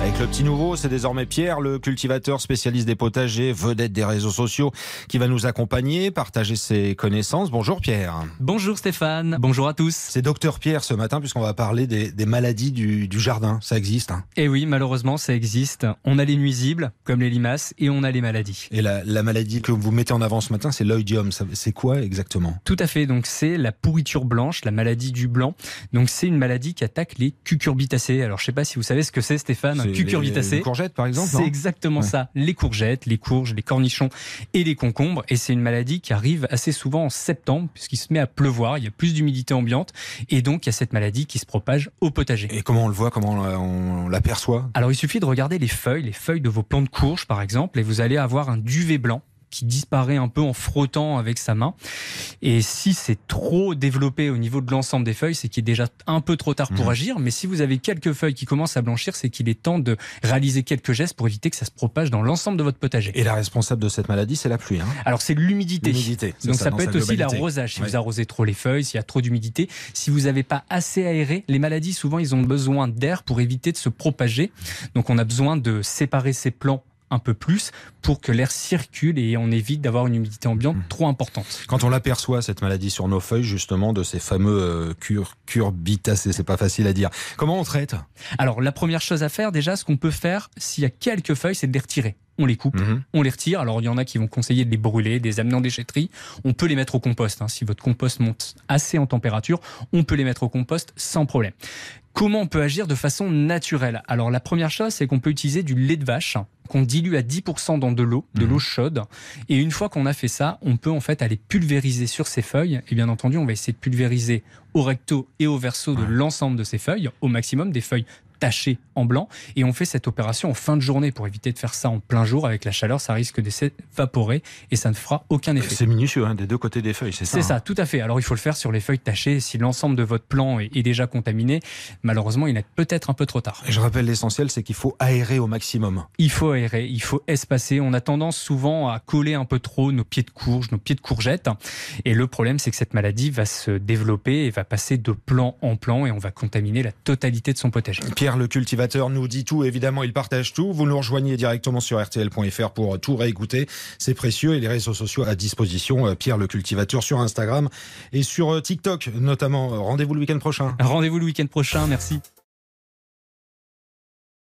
Avec le petit nouveau, c'est désormais Pierre, le cultivateur spécialiste des potagers, vedette des réseaux sociaux, qui va nous accompagner, partager ses connaissances. Bonjour Pierre. Bonjour Stéphane, bonjour à tous. C'est docteur Pierre ce matin, puisqu'on va parler des, des maladies du, du, jardin. Ça existe hein Eh oui, malheureusement, ça existe. On a les nuisibles, comme les limaces, et on a les maladies. Et la, la maladie que vous mettez en avant ce matin, c'est l'oïdium. C'est quoi exactement? Tout à fait. Donc c'est la pourriture blanche, la maladie du blanc. Donc c'est une maladie qui attaque les cucurbitacées. Alors je sais pas si vous savez ce que c'est Stéphane, un cucurbitacé. Les courgettes par exemple C'est exactement ouais. ça. Les courgettes, les courges, les cornichons et les concombres. Et c'est une maladie qui arrive assez souvent en septembre, puisqu'il se met à pleuvoir, il y a plus d'humidité ambiante. Et donc il y a cette maladie qui se propage au potager. Et comment on le voit, comment on l'aperçoit? Alors il suffit de regarder les feuilles, les feuilles de vos plants de courge par exemple, et vous allez avoir un duvet blanc qui disparaît un peu en frottant avec sa main. Et si c'est trop développé au niveau de l'ensemble des feuilles, c'est qu'il est déjà un peu trop tard pour mmh. agir. Mais si vous avez quelques feuilles qui commencent à blanchir, c'est qu'il est temps de réaliser quelques gestes pour éviter que ça se propage dans l'ensemble de votre potager. Et la responsable de cette maladie, c'est la pluie. Hein Alors c'est l'humidité. Donc ça, ça peut être aussi l'arrosage. Si ouais. vous arrosez trop les feuilles, s'il y a trop d'humidité, si vous n'avez pas assez aéré, les maladies souvent ils ont besoin d'air pour éviter de se propager. Donc on a besoin de séparer ces plants un peu plus pour que l'air circule et on évite d'avoir une humidité ambiante mmh. trop importante. Quand on l'aperçoit, cette maladie sur nos feuilles, justement, de ces fameux euh, cur curbitacées, c'est pas facile à dire. Comment on traite? Alors, la première chose à faire, déjà, ce qu'on peut faire, s'il y a quelques feuilles, c'est de les retirer on les coupe, mmh. on les retire. Alors il y en a qui vont conseiller de les brûler, de les amener en déchetterie. On peut les mettre au compost. Hein. Si votre compost monte assez en température, on peut les mettre au compost sans problème. Comment on peut agir de façon naturelle? Alors la première chose, c'est qu'on peut utiliser du lait de vache qu'on dilue à 10% dans de l'eau, de l'eau chaude. Et une fois qu'on a fait ça, on peut en fait aller pulvériser sur ces feuilles. Et bien entendu, on va essayer de pulvériser au recto et au verso de l'ensemble de ces feuilles, au maximum des feuilles tachées en blanc. Et on fait cette opération en fin de journée pour éviter de faire ça en plein jour. Avec la chaleur, ça risque de s'évaporer et ça ne fera aucun effet. C'est minutieux, hein, des deux côtés des feuilles, c'est ça C'est ça, hein tout à fait. Alors il faut le faire sur les feuilles tachées. Si l'ensemble de votre plant est, est déjà contaminé, malheureusement, il est peut-être un peu trop tard. Et je rappelle l'essentiel, c'est qu'il faut aérer au maximum. Il faut aérer, il faut espacer. On a tendance souvent à coller un peu trop nos pieds de courge, nos pieds de courgette. Et le problème, c'est que cette maladie va se développer et va passer de plan en plan et on va contaminer la totalité de son potager. Pierre, le cultivateur, nous dit tout. Évidemment, il partage tout. Vous nous rejoignez directement sur rtl.fr pour tout réécouter. C'est précieux et les réseaux sociaux à disposition. Pierre, le cultivateur, sur Instagram et sur TikTok notamment. Rendez-vous le week-end prochain. Rendez-vous le week-end prochain. Merci.